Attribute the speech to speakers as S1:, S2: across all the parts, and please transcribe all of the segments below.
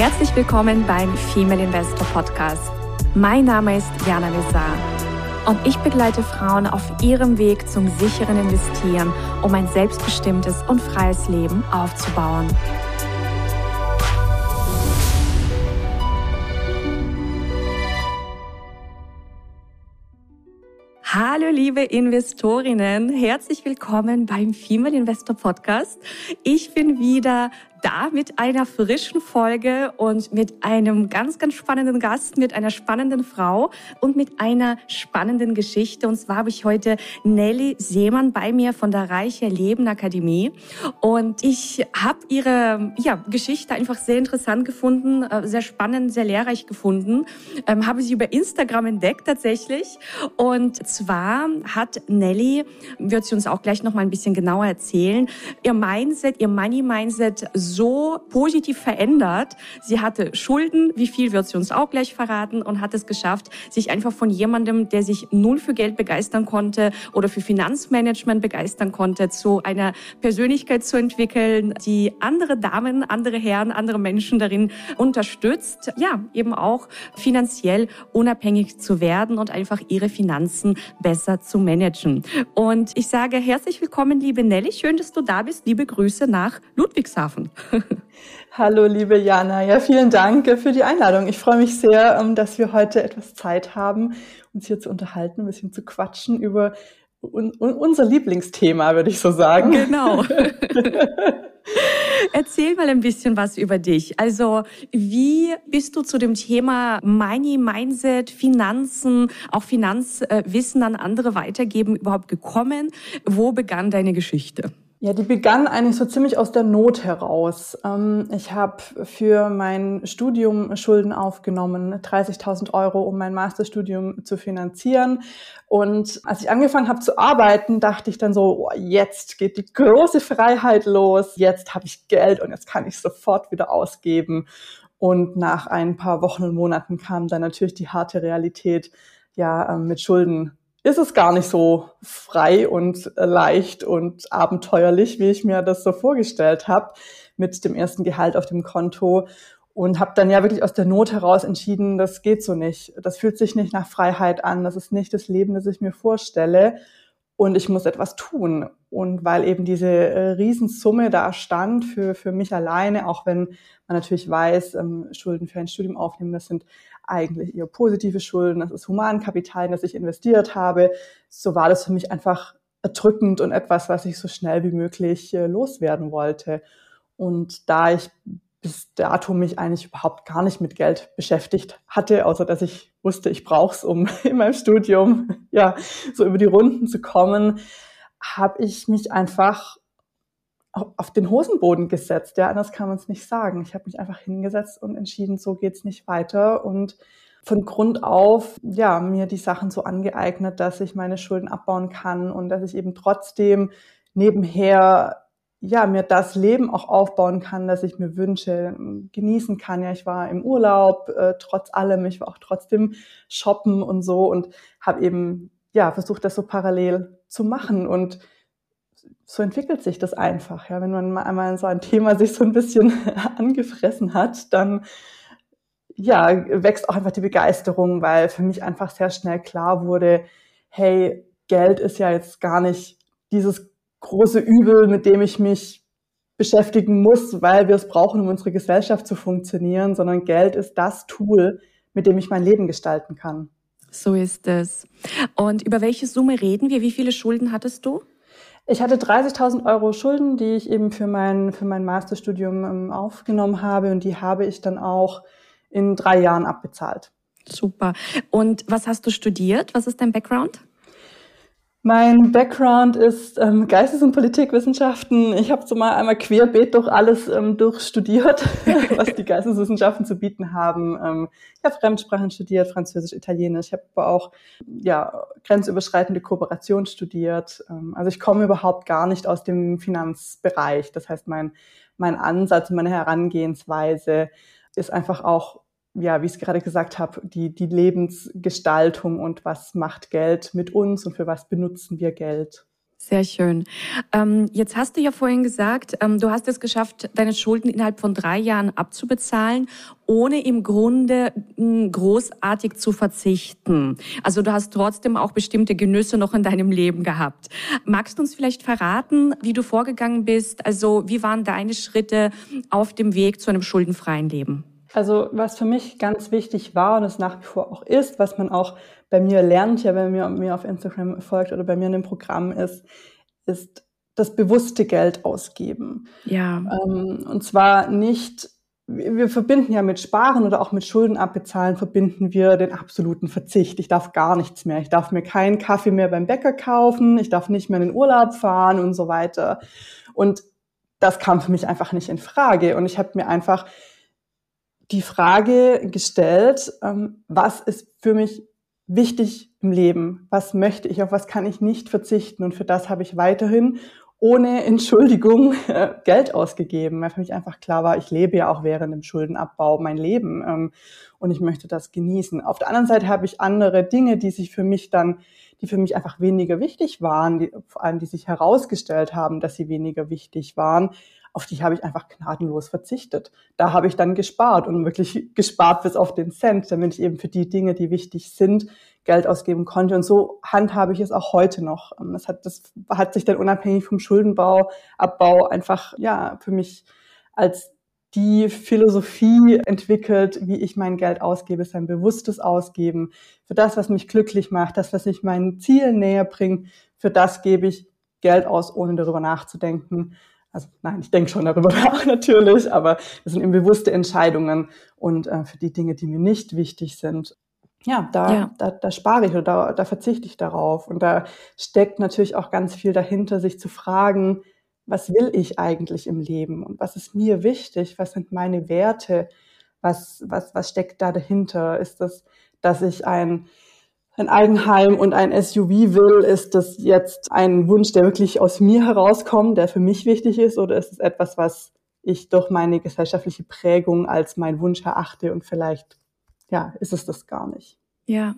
S1: Herzlich willkommen beim Female Investor Podcast. Mein Name ist Jana Lezar und ich begleite Frauen auf ihrem Weg zum sicheren Investieren, um ein selbstbestimmtes und freies Leben aufzubauen. Hallo liebe Investorinnen, herzlich willkommen beim Female Investor Podcast. Ich bin wieder da mit einer frischen Folge und mit einem ganz, ganz spannenden Gast, mit einer spannenden Frau und mit einer spannenden Geschichte. Und zwar habe ich heute Nelly Seemann bei mir von der Reiche Leben Akademie. Und ich habe ihre ja, Geschichte einfach sehr interessant gefunden, äh, sehr spannend, sehr lehrreich gefunden. Ähm, habe sie über Instagram entdeckt tatsächlich. Und zwar hat Nelly, wird sie uns auch gleich noch mal ein bisschen genauer erzählen, ihr Mindset, ihr Money Mindset positiv verändert. Sie hatte Schulden, wie viel wird sie uns auch gleich verraten und hat es geschafft, sich einfach von jemandem, der sich null für Geld begeistern konnte oder für Finanzmanagement begeistern konnte, zu einer Persönlichkeit zu entwickeln, die andere Damen, andere Herren, andere Menschen darin unterstützt, ja, eben auch finanziell unabhängig zu werden und einfach ihre Finanzen besser zu managen. Und ich sage herzlich willkommen, liebe Nelly. Schön, dass du da bist. Liebe Grüße nach Ludwigshafen.
S2: Hallo, liebe Jana. Ja, vielen Dank für die Einladung. Ich freue mich sehr, ähm, dass wir heute etwas Zeit haben, uns hier zu unterhalten, ein bisschen zu quatschen über unser Lieblingsthema, würde ich so sagen.
S1: Genau. Erzähl mal ein bisschen was über dich. Also, wie bist du zu dem Thema Money, Mindset, Finanzen, auch Finanzwissen an andere weitergeben überhaupt gekommen? Wo begann deine Geschichte?
S2: Ja, die begann eigentlich so ziemlich aus der Not heraus. Ähm, ich habe für mein Studium Schulden aufgenommen, 30.000 Euro, um mein Masterstudium zu finanzieren. Und als ich angefangen habe zu arbeiten, dachte ich dann so, jetzt geht die große Freiheit los, jetzt habe ich Geld und jetzt kann ich sofort wieder ausgeben. Und nach ein paar Wochen und Monaten kam dann natürlich die harte Realität, ja, ähm, mit Schulden ist es gar nicht so frei und äh, leicht und abenteuerlich, wie ich mir das so vorgestellt habe, mit dem ersten Gehalt auf dem Konto. Und habe dann ja wirklich aus der Not heraus entschieden, das geht so nicht. Das fühlt sich nicht nach Freiheit an. Das ist nicht das Leben, das ich mir vorstelle. Und ich muss etwas tun. Und weil eben diese äh, Riesensumme da stand für, für mich alleine, auch wenn man natürlich weiß, ähm, Schulden für ein Studium aufnehmen, das sind eigentlich eher positive Schulden, das ist Humankapital, in das ich investiert habe. So war das für mich einfach erdrückend und etwas, was ich so schnell wie möglich äh, loswerden wollte. Und da ich bis dato mich eigentlich überhaupt gar nicht mit Geld beschäftigt hatte, außer dass ich wusste, ich brauche es, um in meinem Studium ja so über die Runden zu kommen, habe ich mich einfach auf den Hosenboden gesetzt. Ja, anders kann man es nicht sagen. Ich habe mich einfach hingesetzt und entschieden, so geht's nicht weiter und von Grund auf, ja, mir die Sachen so angeeignet, dass ich meine Schulden abbauen kann und dass ich eben trotzdem nebenher ja, mir das Leben auch aufbauen kann, das ich mir wünsche, genießen kann. Ja, ich war im Urlaub, äh, trotz allem, ich war auch trotzdem shoppen und so und habe eben ja versucht, das so parallel zu machen und so entwickelt sich das einfach. Ja, wenn man einmal so ein Thema sich so ein bisschen angefressen hat, dann ja, wächst auch einfach die Begeisterung, weil für mich einfach sehr schnell klar wurde, hey, Geld ist ja jetzt gar nicht dieses große Übel, mit dem ich mich beschäftigen muss, weil wir es brauchen, um unsere Gesellschaft zu funktionieren, sondern Geld ist das Tool, mit dem ich mein Leben gestalten kann.
S1: So ist es. Und über welche Summe reden wir? Wie viele Schulden hattest du?
S2: Ich hatte 30.000 Euro Schulden, die ich eben für mein, für mein Masterstudium ähm, aufgenommen habe und die habe ich dann auch in drei Jahren abbezahlt.
S1: Super. Und was hast du studiert? Was ist dein Background?
S2: Mein Background ist ähm, Geistes- und Politikwissenschaften. Ich habe so mal einmal querbeet durch alles ähm, durchstudiert, was die Geisteswissenschaften zu bieten haben. Ähm, ich habe Fremdsprachen studiert, Französisch, Italienisch. Ich habe aber auch ja, grenzüberschreitende Kooperation studiert. Ähm, also ich komme überhaupt gar nicht aus dem Finanzbereich. Das heißt, mein, mein Ansatz, meine Herangehensweise ist einfach auch ja, wie ich es gerade gesagt habe, die, die Lebensgestaltung und was macht Geld mit uns und für was benutzen wir Geld.
S1: Sehr schön. Ähm, jetzt hast du ja vorhin gesagt, ähm, du hast es geschafft, deine Schulden innerhalb von drei Jahren abzubezahlen, ohne im Grunde hm, großartig zu verzichten. Also du hast trotzdem auch bestimmte Genüsse noch in deinem Leben gehabt. Magst du uns vielleicht verraten, wie du vorgegangen bist? Also wie waren deine Schritte auf dem Weg zu einem schuldenfreien Leben?
S2: Also was für mich ganz wichtig war und es nach wie vor auch ist, was man auch bei mir lernt, ja, wenn man mir auf Instagram folgt oder bei mir in dem Programm ist, ist das bewusste Geld ausgeben. Ja. Ähm, und zwar nicht, wir verbinden ja mit Sparen oder auch mit Schulden abbezahlen, verbinden wir den absoluten Verzicht. Ich darf gar nichts mehr. Ich darf mir keinen Kaffee mehr beim Bäcker kaufen. Ich darf nicht mehr in den Urlaub fahren und so weiter. Und das kam für mich einfach nicht in Frage. Und ich habe mir einfach die Frage gestellt, ähm, was ist für mich wichtig im Leben? Was möchte ich? Auf was kann ich nicht verzichten? Und für das habe ich weiterhin ohne Entschuldigung äh, Geld ausgegeben, weil für mich einfach klar war, ich lebe ja auch während dem Schuldenabbau mein Leben ähm, und ich möchte das genießen. Auf der anderen Seite habe ich andere Dinge, die sich für mich dann, die für mich einfach weniger wichtig waren, die, vor allem die sich herausgestellt haben, dass sie weniger wichtig waren, auf die habe ich einfach gnadenlos verzichtet. Da habe ich dann gespart und wirklich gespart bis auf den Cent, damit ich eben für die Dinge, die wichtig sind, Geld ausgeben konnte. Und so handhabe ich es auch heute noch. Ähm, das hat, das hat sich dann unabhängig vom Schuldenbau, Abbau einfach, ja, für mich als die Philosophie entwickelt, wie ich mein Geld ausgebe, ist ein bewusstes Ausgeben. Für das, was mich glücklich macht, das, was mich meinen Zielen näher bringt, für das gebe ich Geld aus, ohne darüber nachzudenken. Also nein, ich denke schon darüber nach natürlich, aber das sind eben bewusste Entscheidungen und äh, für die Dinge, die mir nicht wichtig sind, ja, da, ja. da, da spare ich oder da, da verzichte ich darauf. Und da steckt natürlich auch ganz viel dahinter, sich zu fragen, was will ich eigentlich im Leben und was ist mir wichtig, was sind meine Werte, was, was, was steckt da dahinter? Ist das, dass ich ein ein Eigenheim und ein SUV will, ist das jetzt ein Wunsch, der wirklich aus mir herauskommt, der für mich wichtig ist, oder ist es etwas, was ich durch meine gesellschaftliche Prägung als mein Wunsch erachte und vielleicht, ja, ist es das gar nicht.
S1: Ja.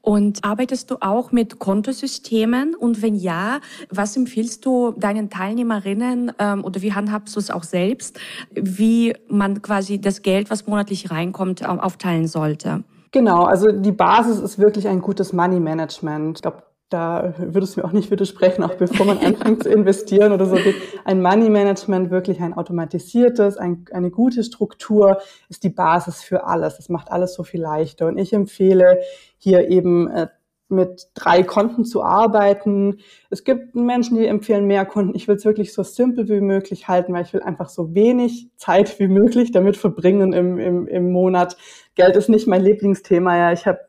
S1: Und arbeitest du auch mit Kontosystemen? Und wenn ja, was empfiehlst du deinen Teilnehmerinnen ähm, oder wie handhabst du es auch selbst, wie man quasi das Geld, was monatlich reinkommt, aufteilen sollte?
S2: Genau, also die Basis ist wirklich ein gutes Money Management. Ich glaube, da würdest du mir auch nicht widersprechen, auch bevor man anfängt zu investieren oder so. Ein Money Management, wirklich ein automatisiertes, ein, eine gute Struktur ist die Basis für alles. Das macht alles so viel leichter. Und ich empfehle hier eben äh, mit drei Konten zu arbeiten. Es gibt Menschen, die empfehlen mehr Konten. Ich will es wirklich so simpel wie möglich halten, weil ich will einfach so wenig Zeit wie möglich damit verbringen im, im, im Monat. Geld ist nicht mein Lieblingsthema. Ja, ich habe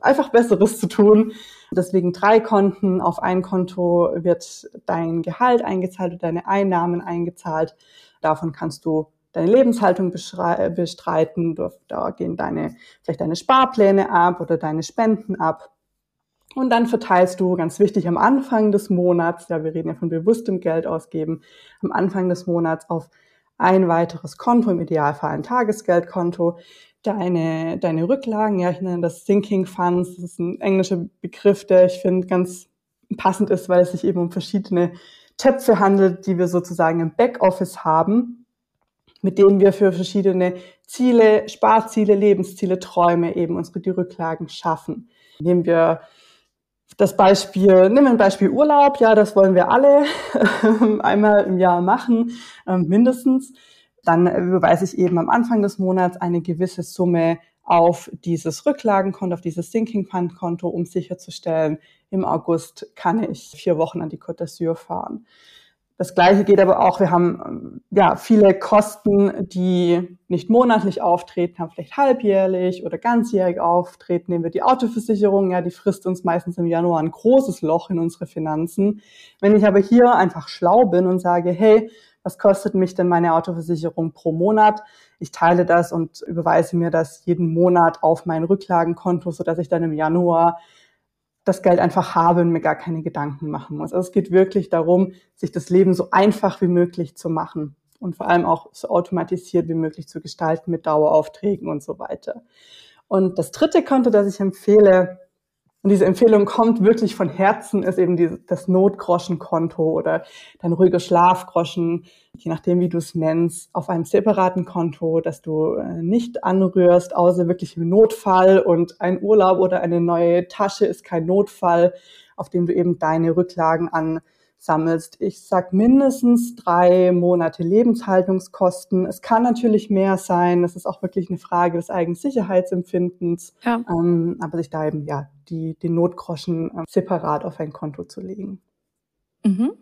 S2: einfach Besseres zu tun. Deswegen drei Konten. Auf ein Konto wird dein Gehalt eingezahlt und deine Einnahmen eingezahlt. Davon kannst du deine Lebenshaltung bestreiten. Da gehen deine, vielleicht deine Sparpläne ab oder deine Spenden ab. Und dann verteilst du, ganz wichtig, am Anfang des Monats, ja, wir reden ja von bewusstem Geld ausgeben, am Anfang des Monats auf ein weiteres Konto, im Idealfall ein Tagesgeldkonto, deine, deine Rücklagen, ja, ich nenne das Sinking Funds, das ist ein englischer Begriff, der ich finde ganz passend ist, weil es sich eben um verschiedene Töpfe handelt, die wir sozusagen im Backoffice haben, mit denen wir für verschiedene Ziele, Sparziele, Lebensziele, Träume eben unsere die Rücklagen schaffen. Nehmen wir das Beispiel, wir ein Beispiel Urlaub, ja, das wollen wir alle einmal im Jahr machen, ähm, mindestens. Dann überweise ich eben am Anfang des Monats eine gewisse Summe auf dieses Rücklagenkonto, auf dieses Sinking Fund Konto, um sicherzustellen, im August kann ich vier Wochen an die Côte d'Azur fahren. Das Gleiche geht aber auch, wir haben ja viele Kosten, die nicht monatlich auftreten, haben vielleicht halbjährlich oder ganzjährig auftreten. Nehmen wir die Autoversicherung, ja, die frisst uns meistens im Januar ein großes Loch in unsere Finanzen. Wenn ich aber hier einfach schlau bin und sage, hey, was kostet mich denn meine Autoversicherung pro Monat? Ich teile das und überweise mir das jeden Monat auf mein Rücklagenkonto, sodass ich dann im Januar das Geld einfach habe und mir gar keine Gedanken machen muss. Also es geht wirklich darum, sich das Leben so einfach wie möglich zu machen und vor allem auch so automatisiert wie möglich zu gestalten mit Daueraufträgen und so weiter. Und das dritte Konto, das ich empfehle, Und diese Empfehlung kommt wirklich von Herzen, ist eben die, das Notgroschenkonto oder dein ruhiger Schlafgroschen, je nachdem, wie du es nennst, auf einem separaten Konto, das du äh, nicht anrührst, außer wirklich im Notfall. Und ein Urlaub oder eine neue Tasche ist kein Notfall, auf dem du eben deine Rücklagen an sammelst. Ich sag mindestens drei Monate Lebenshaltungskosten. Es kann natürlich mehr sein. Das ist auch wirklich eine Frage des eigenen Sicherheitsempfindens. Ja. Ähm, aber sich da eben ja die, die Notgroschen äh, separat auf ein Konto zu legen.
S1: Mhm.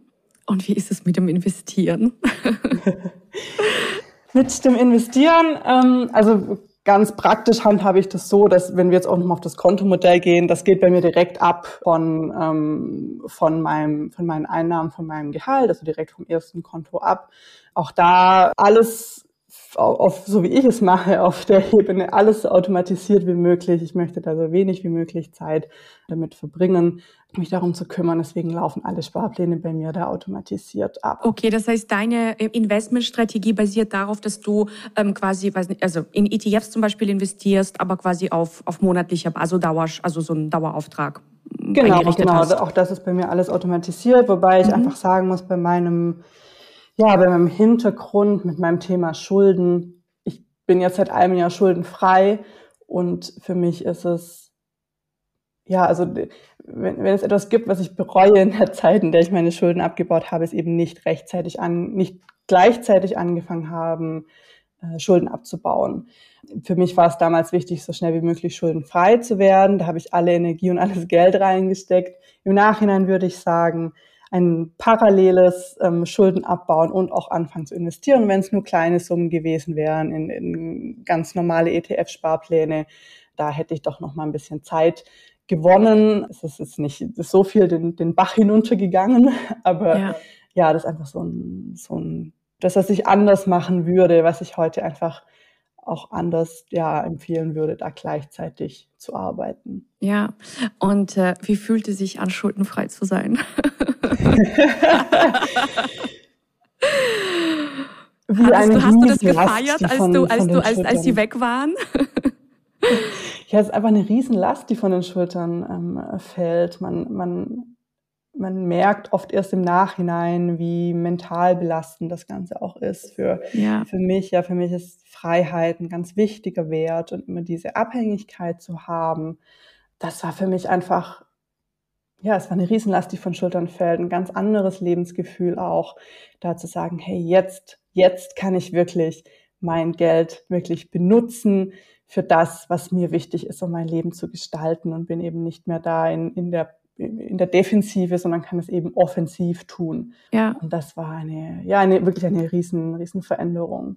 S1: Und wie ist es mit dem Investieren?
S2: mit dem Investieren, ähm, also Ganz praktisch handhabe ich das so, dass wenn wir jetzt auch nochmal auf das Kontomodell gehen, das geht bei mir direkt ab von, ähm, von, meinem, von meinen Einnahmen, von meinem Gehalt, also direkt vom ersten Konto ab. Auch da alles auf, so wie ich es mache, auf der Ebene alles so automatisiert wie möglich. Ich möchte da so wenig wie möglich Zeit damit verbringen, mich darum zu kümmern. Deswegen laufen alle Sparpläne bei mir da automatisiert ab.
S1: Okay, das heißt, deine äh, Investmentstrategie basiert darauf, dass du ähm, quasi, weiß nicht, also in ETFs zum Beispiel investierst, aber quasi auf, auf monatlicher, also Dauer, also so ein Dauerauftrag.
S2: Genau, genau. Hast. Auch das ist bei mir alles automatisiert, wobei ich mhm. einfach sagen muss, bei meinem ja, bei meinem Hintergrund mit meinem Thema Schulden. Ich bin jetzt seit einem Jahr schuldenfrei und für mich ist es, ja, also wenn, wenn es etwas gibt, was ich bereue in der Zeit, in der ich meine Schulden abgebaut habe, ist eben nicht rechtzeitig an, nicht gleichzeitig angefangen haben, äh, Schulden abzubauen. Für mich war es damals wichtig, so schnell wie möglich schuldenfrei zu werden. Da habe ich alle Energie und alles Geld reingesteckt. Im Nachhinein würde ich sagen, ein paralleles ähm, Schulden abbauen und auch anfangen zu investieren, wenn es nur kleine Summen gewesen wären in, in ganz normale ETF-Sparpläne. Da hätte ich doch noch mal ein bisschen Zeit gewonnen. Es ist jetzt nicht so viel den, den Bach hinuntergegangen, aber ja. ja, das ist einfach so ein, so ein, das, was ich anders machen würde, was ich heute einfach auch anders ja empfehlen würde, da gleichzeitig zu arbeiten.
S1: Ja, und äh, wie fühlt es sich an, schuldenfrei zu sein? wie hast, du, hast du das gefeiert, als, du, als, du, als, als sie weg waren?
S2: ja, es ist einfach eine Riesenlast, die von den Schultern ähm, fällt. Man, man man merkt oft erst im Nachhinein, wie mental belastend das Ganze auch ist für, ja. für mich. Ja, für mich ist Freiheit ein ganz wichtiger Wert und immer diese Abhängigkeit zu haben. Das war für mich einfach, ja, es war eine Riesenlast, die von Schultern fällt, ein ganz anderes Lebensgefühl auch, da zu sagen, hey, jetzt, jetzt kann ich wirklich mein Geld wirklich benutzen für das, was mir wichtig ist, um mein Leben zu gestalten und bin eben nicht mehr da in, in der in der Defensive, sondern kann es eben offensiv tun. Ja. Und das war eine, ja, eine, wirklich eine riesen, riesen Veränderung.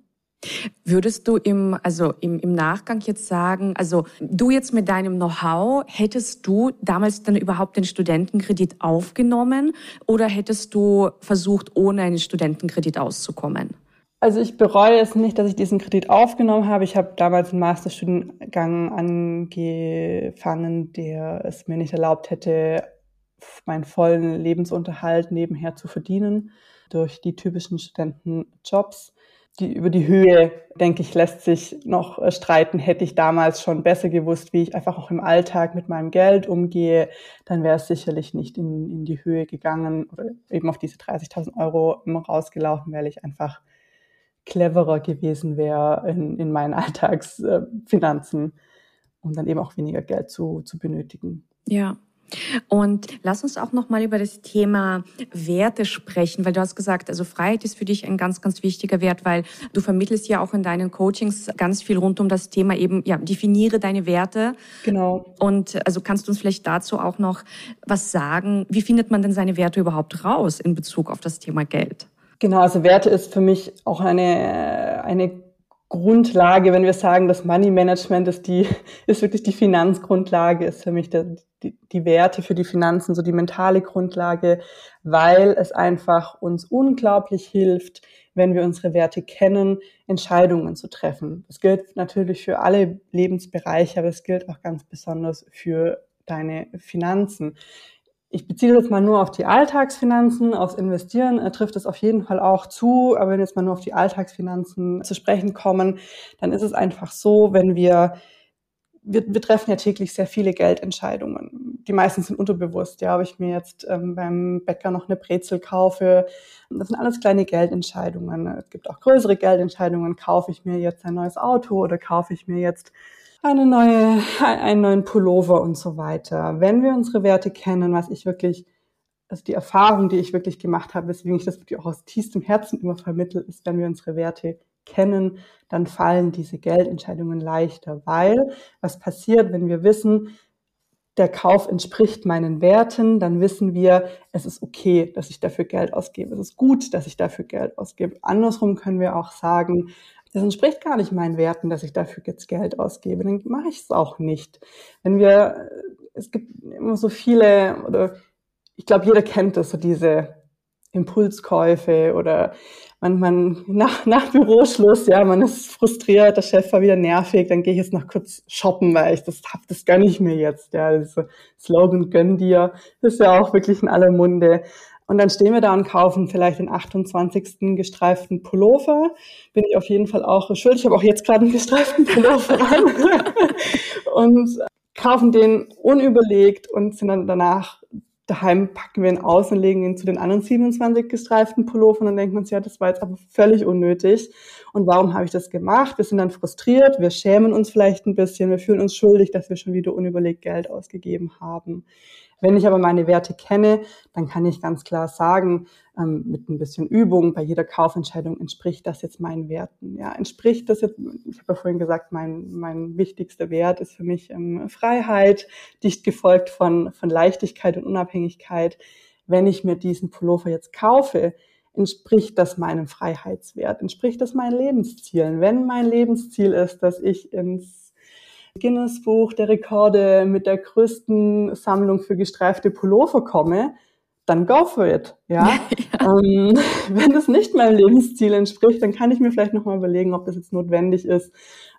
S1: Würdest du im, also im, im Nachgang jetzt sagen, also du jetzt mit deinem Know-how, hättest du damals dann überhaupt den Studentenkredit aufgenommen oder hättest du versucht, ohne einen Studentenkredit auszukommen?
S2: Also ich bereue es nicht, dass ich diesen Kredit aufgenommen habe. Ich habe damals einen Masterstudiengang angefangen, der es mir nicht erlaubt hätte, meinen vollen Lebensunterhalt nebenher zu verdienen durch die typischen Studentenjobs. Die, über die Höhe, denke ich, lässt sich noch streiten. Hätte ich damals schon besser gewusst, wie ich einfach auch im Alltag mit meinem Geld umgehe, dann wäre es sicherlich nicht in, in die Höhe gegangen oder eben auf diese 30.000 Euro rausgelaufen, weil ich einfach cleverer gewesen wäre in, in meinen Alltagsfinanzen, um dann eben auch weniger Geld zu, zu benötigen.
S1: Ja, und lass uns auch noch mal über das Thema Werte sprechen, weil du hast gesagt, also Freiheit ist für dich ein ganz, ganz wichtiger Wert, weil du vermittelst ja auch in deinen Coachings ganz viel rund um das Thema eben, ja, definiere deine Werte.
S2: Genau.
S1: Und also kannst du uns vielleicht dazu auch noch was sagen? Wie findet man denn seine Werte überhaupt raus in Bezug auf das Thema Geld?
S2: Genau, also Werte ist für mich auch eine, eine Grundlage, wenn wir sagen, das Money Management ist die, ist wirklich die Finanzgrundlage, ist für mich der, die, die Werte für die Finanzen, so die mentale Grundlage, weil es einfach uns unglaublich hilft, wenn wir unsere Werte kennen, Entscheidungen zu treffen. Das gilt natürlich für alle Lebensbereiche, aber es gilt auch ganz besonders für deine Finanzen ich beziehe das mal nur auf die Alltagsfinanzen, aufs Investieren äh, trifft es auf jeden Fall auch zu. Aber wenn wir jetzt mal nur auf die Alltagsfinanzen zu sprechen kommen, dann ist es einfach so, wenn wir wir, wir treffen ja täglich sehr viele Geldentscheidungen. Die meisten sind unterbewusst. Ja, ob ich mir jetzt ähm, beim Bäcker noch eine Brezel kaufe, das sind alles kleine Geldentscheidungen. Es gibt auch größere Geldentscheidungen. Kaufe ich mir jetzt ein neues Auto oder kaufe ich mir jetzt eine neue, einen neuen Pullover und so weiter. Wenn wir unsere Werte kennen, was ich wirklich, also die Erfahrung, die ich wirklich gemacht habe, weswegen ich das wirklich auch aus tiefstem Herzen immer vermittle, ist, wenn wir unsere Werte kennen, dann fallen diese Geldentscheidungen leichter, weil was passiert, wenn wir wissen, der Kauf entspricht meinen Werten, dann wissen wir, es ist okay, dass ich dafür Geld ausgebe. Es ist gut, dass ich dafür Geld ausgebe. Andersrum können wir auch sagen, es entspricht gar nicht meinen Werten, dass ich dafür jetzt Geld ausgebe. Dann mache ich es auch nicht. Wenn wir, es gibt immer so viele, oder ich glaube, jeder kennt das, so diese Impulskäufe oder man, man nach, nach Büroschluss, ja, man ist frustriert, der Chef war wieder nervig, dann gehe ich jetzt noch kurz shoppen, weil ich das hab, das gönne ich mir jetzt, ja, das Slogan gönn dir, das ist ja auch wirklich in aller Munde. Und dann stehen wir da und kaufen vielleicht den 28. gestreiften Pullover. Bin ich auf jeden Fall auch schuld. Ich habe auch jetzt gerade einen gestreiften Pullover an. und kaufen den unüberlegt und sind dann danach daheim packen wir ihn aus und legen ihn zu den anderen 27 gestreiften Pullovern und dann denkt man sich, ja, das war jetzt aber völlig unnötig. Und warum habe ich das gemacht? Wir sind dann frustriert, wir schämen uns vielleicht ein bisschen, wir fühlen uns schuldig, dass wir schon wieder unüberlegt Geld ausgegeben haben. Wenn ich aber meine Werte kenne, dann kann ich ganz klar sagen, ähm, mit ein bisschen Übung bei jeder Kaufentscheidung entspricht das jetzt meinen Werten. Ja, entspricht das jetzt, ich habe ja vorhin gesagt, mein, mein wichtigster Wert ist für mich ähm, Freiheit, dicht gefolgt von, von Leichtigkeit und Unabhängigkeit. Wenn ich mir diesen Pullover jetzt kaufe, entspricht das meinem Freiheitswert, entspricht das meinen Lebenszielen. Wenn mein Lebensziel ist, dass ich ins Guinness Buch der Rekorde mit der größten Sammlung für gestreifte Pullover komme, dann go for it. Ja? ja. Ähm, wenn das nicht meinem Lebensziel entspricht, dann kann ich mir vielleicht nochmal überlegen, ob das jetzt notwendig ist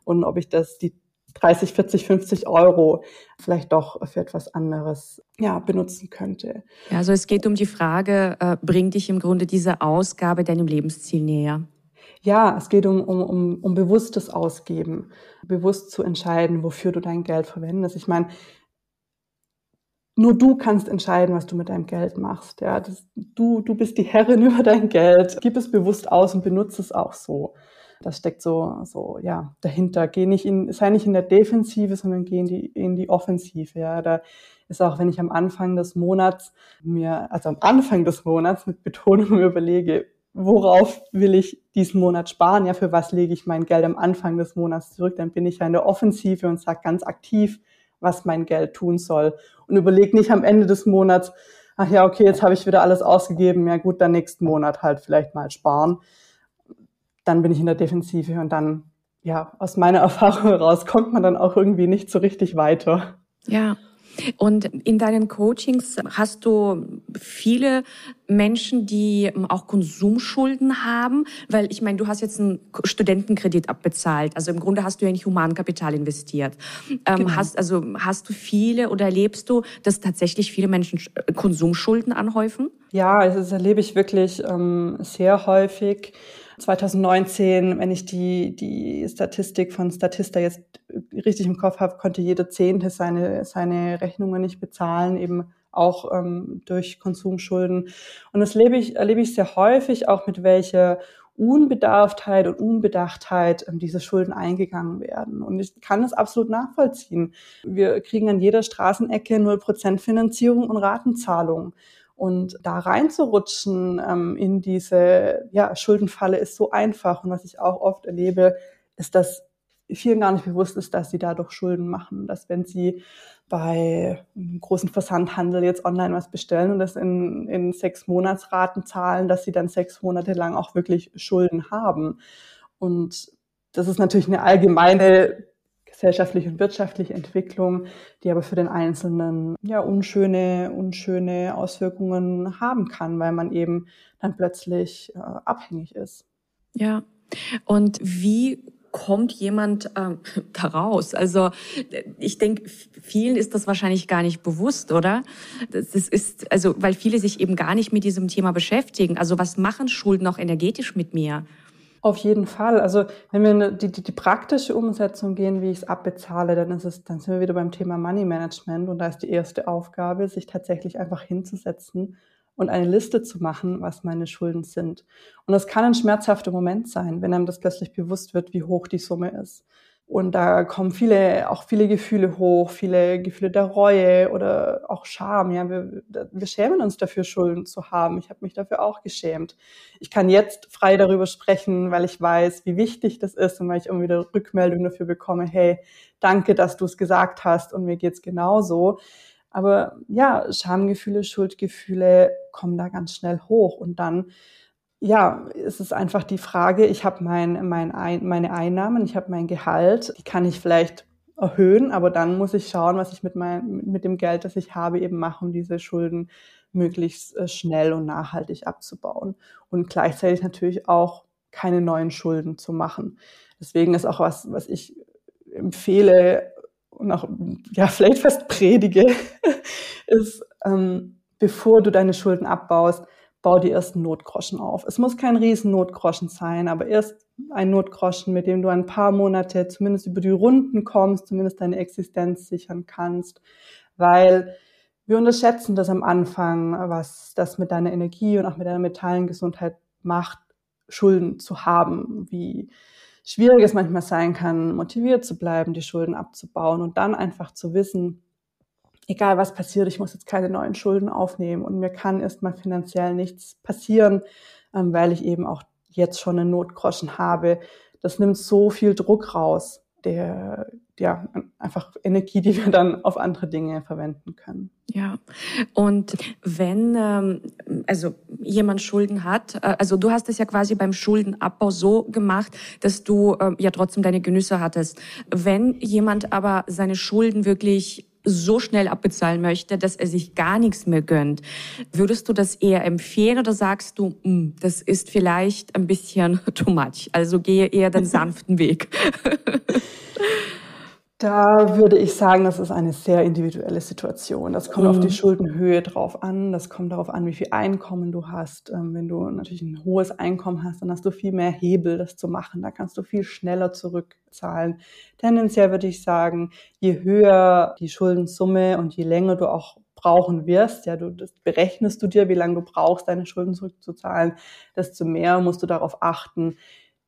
S2: und ob ich das die 30, 40, 50 Euro vielleicht doch für etwas anderes ja, benutzen könnte.
S1: Ja, also es geht um die Frage, äh, bringt dich im Grunde diese Ausgabe deinem Lebensziel näher?
S2: Ja, es geht um, um, um, um bewusstes Ausgeben, bewusst zu entscheiden, wofür du dein Geld verwendest. Ich meine, nur du kannst entscheiden, was du mit deinem Geld machst. Ja, das, du, du bist die Herrin über dein Geld. Gib es bewusst aus und benutze es auch so. Das steckt so, so, ja, dahinter. Geh nicht in, sei nicht in der Defensive, sondern geh in die, in die Offensive. Ja, da ist auch, wenn ich am Anfang des Monats mir, also am Anfang des Monats mit Betonung überlege, worauf will ich diesen Monat sparen? Ja, für was lege ich mein Geld am Anfang des Monats zurück? Dann bin ich ja in der Offensive und sage ganz aktiv, was mein Geld tun soll. Und überlege nicht am Ende des Monats, ach ja, okay, jetzt habe ich wieder alles ausgegeben, ja gut, dann nächsten Monat halt vielleicht mal sparen. Dann bin ich in der Defensive und dann, ja, aus meiner Erfahrung heraus kommt man dann auch irgendwie nicht so richtig weiter.
S1: Ja, und in deinen Coachings hast du viele Menschen, die auch Konsumschulden haben, weil ich meine, du hast jetzt einen Studentenkredit abbezahlt. Also im Grunde hast du ja in Humankapital investiert. Ähm, genau. hast, also hast du viele oder erlebst du, dass tatsächlich viele Menschen Konsumschulden anhäufen?
S2: Ja, also das erlebe ich wirklich ähm, sehr häufig. 2019, wenn ich die, die Statistik von Statista jetzt richtig im Kopf habe, konnte jeder Zehnte seine, seine Rechnungen nicht bezahlen, eben auch ähm, durch Konsumschulden. Und das erlebe ich, erlebe ich sehr häufig, auch mit welcher Unbedarftheit und Unbedachtheit ähm, diese Schulden eingegangen werden. Und ich kann das absolut nachvollziehen. Wir kriegen an jeder Straßenecke 0% Finanzierung und Ratenzahlung. Und da reinzurutschen ähm, in diese ja, Schuldenfalle ist so einfach. Und was ich auch oft erlebe, ist, dass vielen gar nicht bewusst ist, dass sie dadurch Schulden machen. Dass wenn sie bei einem großen Versandhandel jetzt online was bestellen und das in, in sechs Monatsraten zahlen, dass sie dann sechs Monate lang auch wirklich Schulden haben. Und das ist natürlich eine allgemeine gesellschaftliche und wirtschaftliche Entwicklung, die aber für den Einzelnen ja unschöne, unschöne Auswirkungen haben kann, weil man eben dann plötzlich äh, abhängig ist.
S1: Ja. Und wie kommt jemand äh, da raus? Also ich denke, vielen ist das wahrscheinlich gar nicht bewusst, oder? Das ist also, weil viele sich eben gar nicht mit diesem Thema beschäftigen. Also was machen Schulden auch energetisch mit mir?
S2: Auf jeden Fall. Also wenn wir in die, die, die praktische Umsetzung gehen, wie ich es abbezahle, dann ist es, dann sind wir wieder beim Thema Money Management und da ist die erste Aufgabe, sich tatsächlich einfach hinzusetzen und eine Liste zu machen, was meine Schulden sind. Und das kann ein schmerzhafter Moment sein, wenn einem das plötzlich bewusst wird, wie hoch die Summe ist. Und da kommen viele, auch viele Gefühle hoch, viele Gefühle der Reue oder auch Scham. Ja, wir, wir schämen uns dafür, Schulden zu haben. Ich habe mich dafür auch geschämt. Ich kann jetzt frei darüber sprechen, weil ich weiß, wie wichtig das ist und weil ich irgendwie wieder Rückmeldung dafür bekomme, hey, danke, dass du es gesagt hast und mir geht's genauso. Aber ja, Schamgefühle, Schuldgefühle kommen da ganz schnell hoch und dann ja, es ist einfach die Frage, ich habe mein, mein ein, meine Einnahmen, ich habe mein Gehalt, die kann ich vielleicht erhöhen, aber dann muss ich schauen, was ich mit, mein, mit dem Geld, das ich habe, eben mache, um diese Schulden möglichst äh, schnell und nachhaltig abzubauen. Und gleichzeitig natürlich auch keine neuen Schulden zu machen. Deswegen ist auch was, was ich empfehle und auch ja vielleicht fast predige, ist, ähm, bevor du deine Schulden abbaust, bau die ersten Notgroschen auf. Es muss kein riesen Notgroschen sein, aber erst ein Notgroschen, mit dem du ein paar Monate zumindest über die Runden kommst, zumindest deine Existenz sichern kannst, weil wir unterschätzen das am Anfang, was das mit deiner Energie und auch mit deiner mentalen Gesundheit macht, Schulden zu haben, wie schwierig es manchmal sein kann, motiviert zu bleiben, die Schulden abzubauen und dann einfach zu wissen, egal was passiert, ich muss jetzt keine neuen Schulden aufnehmen und mir kann erstmal finanziell nichts passieren, ähm, weil ich eben auch jetzt schon einen Notgroschen habe. Das nimmt so viel Druck raus, der, ja, einfach Energie, die wir dann auf andere Dinge verwenden können.
S1: Ja, und wenn ähm, also jemand Schulden hat, äh, also du hast es ja quasi beim Schuldenabbau so gemacht, dass du äh, ja trotzdem deine Genüsse hattest. Wenn jemand aber seine Schulden wirklich so schnell abbezahlen möchte, dass er sich gar nichts mehr gönnt. Würdest du das eher empfehlen oder sagst du, mm, das ist vielleicht ein bisschen too much? Also gehe eher den sanften Weg.
S2: Da würde ich sagen, das ist eine sehr individuelle Situation. Das kommt mhm. auf die mhm. Schuldenhöhe drauf an. Das kommt darauf an, wie viel Einkommen du hast. Ähm, wenn du natürlich ein hohes Einkommen hast, dann hast du viel mehr Hebel, das zu machen. Da kannst du viel schneller zurückzahlen. Tendenziell würde ich sagen, je höher die Schuldensumme und je länger du auch brauchen wirst, ja, du, das berechnest du dir, wie lange du brauchst, deine Schulden zurückzuzahlen, desto mehr musst du darauf achten,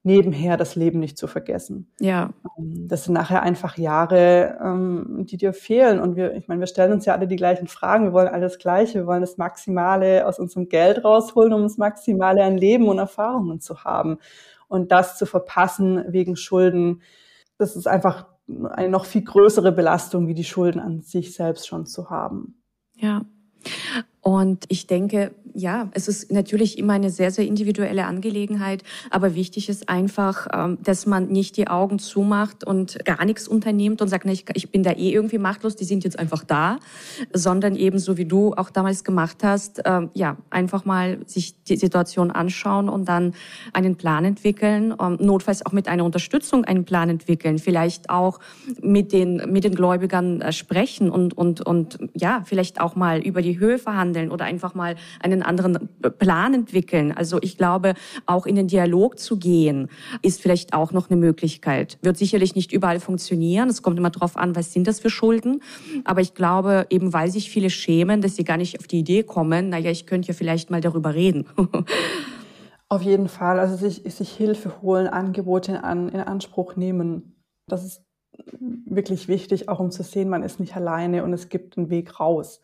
S2: nebenher das Leben nicht zu vergessen.
S1: Ja.
S2: Ähm, das sind nachher einfach Jahre, ähm, die dir fehlen. Und wir, ich meine, wir stellen uns ja alle die gleichen Fragen. Wir wollen alles Gleiche. Wir wollen das Maximale aus unserem Geld rausholen, um das Maximale an Leben und Erfahrungen zu haben. Und das zu verpassen wegen Schulden, das ist einfach eine noch viel größere Belastung, wie die Schulden an sich selbst schon zu haben.
S1: Ja. Und ich denke, ja, es ist natürlich immer eine sehr, sehr individuelle Angelegenheit, aber wichtig ist einfach, ähm, dass man nicht die Augen zumacht und gar nichts unternimmt und sagt, ich, bin da eh irgendwie machtlos, die sind jetzt einfach da, sondern eben so wie du auch damals gemacht hast, ähm, ja, einfach mal sich die Situation anschauen und dann einen Plan entwickeln, ähm, notfalls auch mit einer Unterstützung einen Plan entwickeln, vielleicht auch mit den, mit den Gläubigern äh, sprechen und, und, und ja, vielleicht auch mal über die Höhe verhandeln verhandeln oder einfach mal einen anderen Plan entwickeln. Also ich glaube, auch in den Dialog zu gehen, ist vielleicht auch noch eine Möglichkeit. Wird sicherlich nicht überall funktionieren. Es kommt immer darauf an, was sind das für Schulden. Aber ich glaube, eben weil sich viele schämen, dass sie gar nicht auf die Idee kommen, naja, ich könnte ja vielleicht mal darüber reden.
S2: Auf jeden Fall. Also sich, sich Hilfe holen, Angebote an, in Anspruch nehmen. Das ist wirklich wichtig, auch um zu sehen, man ist nicht alleine und es gibt einen Weg raus.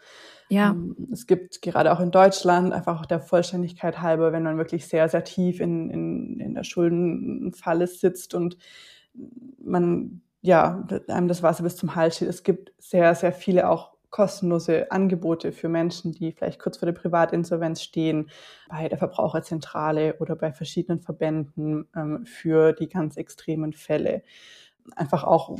S1: Ja.
S2: Ähm, es gibt gerade auch in Deutschland einfach auch der Vollständigkeit halber, wenn man wirklich sehr, sehr tief in, in, in der Schuldenfalle sitzt und man, ja, einem das Wasser bis zum Hals steht. Es gibt sehr, sehr viele auch kostenlose Angebote für Menschen, die vielleicht kurz vor der Privatinsolvenz stehen, bei der Verbraucherzentrale oder bei verschiedenen Verbänden ähm, für die ganz extremen Fälle. Einfach auch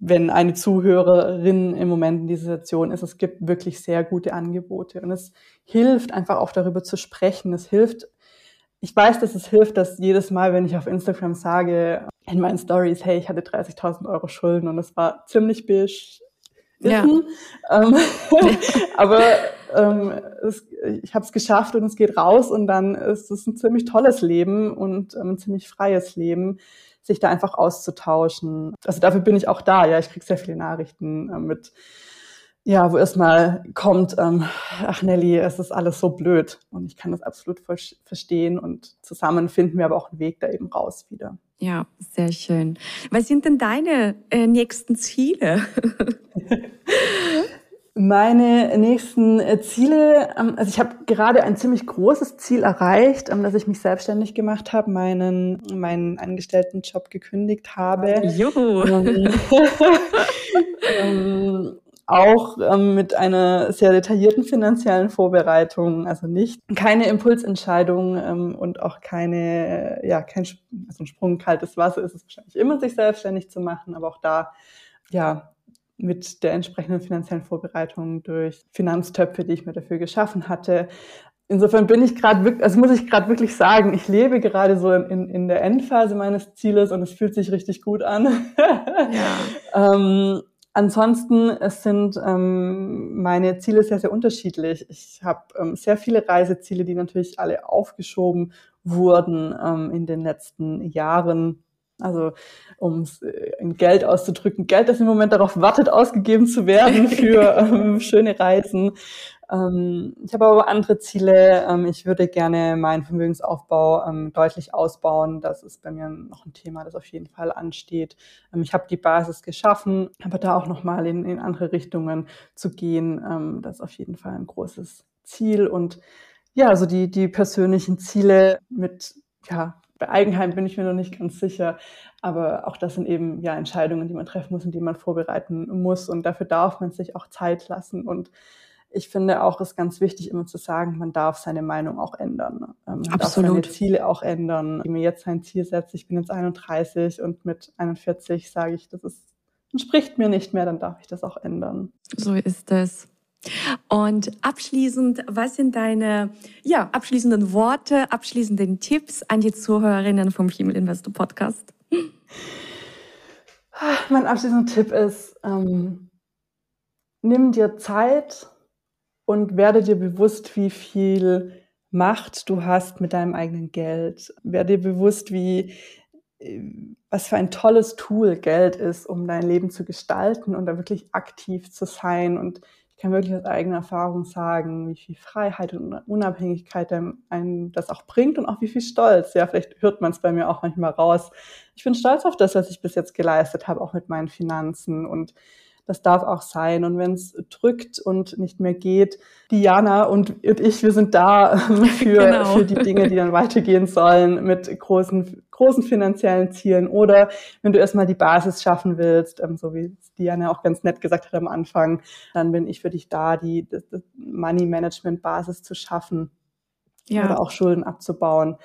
S2: wenn eine Zuhörerin im Moment in dieser Situation ist. Es gibt wirklich sehr gute Angebote und es hilft einfach auch darüber zu sprechen. Es hilft, ich weiß, dass es hilft, dass jedes Mal, wenn ich auf Instagram sage, in meinen Stories, hey, ich hatte 30.000 Euro Schulden und es war ziemlich bisch. Ja. Ähm, aber ähm, es, ich habe es geschafft und es geht raus und dann ist es ein ziemlich tolles Leben und ähm, ein ziemlich freies Leben, sich da einfach auszutauschen. Also dafür bin ich auch da. Ja, ich kriege sehr viele Nachrichten äh, mit ja, wo erstmal kommt, ähm, ach Nelly, es ist alles so blöd. Und ich kann das absolut ver verstehen und zusammen finden wir aber auch einen Weg da eben raus wieder.
S1: Ja, sehr schön. Was sind denn deine äh, nächsten Ziele?
S2: Meine nächsten äh, Ziele, ähm, also ich habe gerade ein ziemlich großes Ziel erreicht, ähm, dass ich mich selbstständig gemacht habe, meinen meinen Angestelltenjob gekündigt habe.
S1: Juhu. Ähm
S2: auch ähm, mit einer sehr detaillierten finanziellen Vorbereitung, also nicht keine Impulsentscheidung ähm, und auch keine, ja, kein also ein Sprung kaltes Wasser ist es wahrscheinlich immer, sich selbstständig zu machen, aber auch da, ja, mit der entsprechenden finanziellen Vorbereitung durch Finanztöpfe, die ich mir dafür geschaffen hatte. Insofern bin ich gerade wirklich, also muss ich gerade wirklich sagen, ich lebe gerade so in, in der Endphase meines Zieles und es fühlt sich richtig gut an. Ja. ähm, Ansonsten es sind ähm, meine Ziele sehr, sehr unterschiedlich. Ich habe ähm, sehr viele Reiseziele, die natürlich alle aufgeschoben wurden ähm, in den letzten Jahren. Also um es äh, in Geld auszudrücken, Geld, das im Moment darauf wartet, ausgegeben zu werden für ähm, schöne Reisen. Ähm, ich habe aber andere Ziele. Ähm, ich würde gerne meinen Vermögensaufbau ähm, deutlich ausbauen. Das ist bei mir noch ein Thema, das auf jeden Fall ansteht. Ähm, ich habe die Basis geschaffen, aber da auch nochmal in, in andere Richtungen zu gehen, ähm, das ist auf jeden Fall ein großes Ziel. Und ja, also die, die persönlichen Ziele mit, ja, bei Eigenheim bin ich mir noch nicht ganz sicher. Aber auch das sind eben ja Entscheidungen, die man treffen muss und die man vorbereiten muss. Und dafür darf man sich auch Zeit lassen. Und ich finde auch, es ist ganz wichtig, immer zu sagen, man darf seine Meinung auch ändern. Ähm, man Absolut. darf seine Ziele auch ändern. Wenn mir jetzt ein Ziel setze, ich bin jetzt 31 und mit 41 sage ich, das ist, entspricht mir nicht mehr, dann darf ich das auch ändern.
S1: So ist es. Und abschließend, was sind deine ja, abschließenden Worte, abschließenden Tipps an die Zuhörerinnen vom Himmel Investor Podcast?
S2: Mein abschließender Tipp ist, ähm, nimm dir Zeit und werde dir bewusst, wie viel Macht du hast mit deinem eigenen Geld. Werde dir bewusst, wie, äh, was für ein tolles Tool Geld ist, um dein Leben zu gestalten und da wirklich aktiv zu sein und ich kann wirklich aus eigener Erfahrung sagen, wie viel Freiheit und Unabhängigkeit einem das auch bringt und auch wie viel Stolz. Ja, vielleicht hört man es bei mir auch manchmal raus. Ich bin stolz auf das, was ich bis jetzt geleistet habe, auch mit meinen Finanzen und das darf auch sein. Und wenn es drückt und nicht mehr geht, Diana und, und ich, wir sind da für, genau. für die Dinge, die dann weitergehen sollen mit großen, großen finanziellen Zielen. Oder wenn du erstmal die Basis schaffen willst, ähm, so wie Diana auch ganz nett gesagt hat am Anfang, dann bin ich für dich da, die, die Money Management Basis zu schaffen ja. oder auch Schulden abzubauen.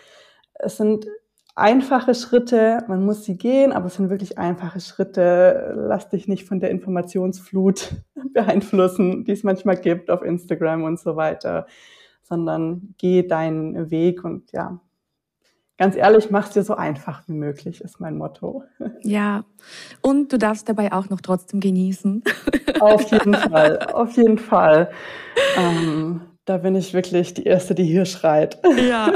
S2: Es sind einfache Schritte, man muss sie gehen, aber es sind wirklich einfache Schritte. Lass dich nicht von der Informationsflut beeinflussen, die es manchmal gibt auf Instagram und so weiter, sondern geh deinen Weg und ja, ganz ehrlich, mach es dir so einfach wie möglich, ist mein Motto.
S1: Ja, und du darfst dabei auch noch trotzdem genießen.
S2: Auf jeden Fall, auf jeden Fall. Ähm, da bin ich wirklich die Erste, die hier schreit.
S1: Ja.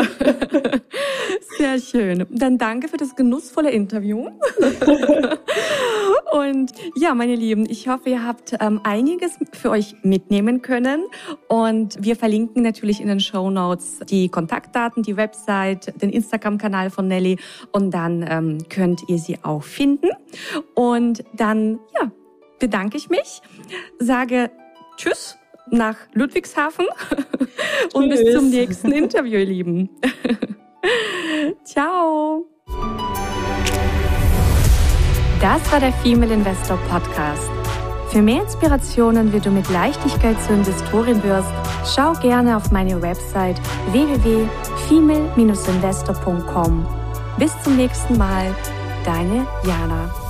S1: Sehr schön. Dann danke für das genussvolle Interview. Und ja, meine Lieben, ich hoffe, ihr habt ähm, einiges für euch mitnehmen können. Und wir verlinken natürlich in den Show Notes die Kontaktdaten, die Website, den Instagram-Kanal von Nelly. Und dann ähm, könnt ihr sie auch finden. Und dann, ja, bedanke ich mich, sage Tschüss nach Ludwigshafen und bis zum nächsten Interview, ihr Lieben. Ciao. Das war der Female Investor Podcast. Für mehr Inspirationen, wie du mit Leichtigkeit zur Investorin wirst, schau gerne auf meine Website www.female-investor.com. Bis zum nächsten Mal, deine Jana.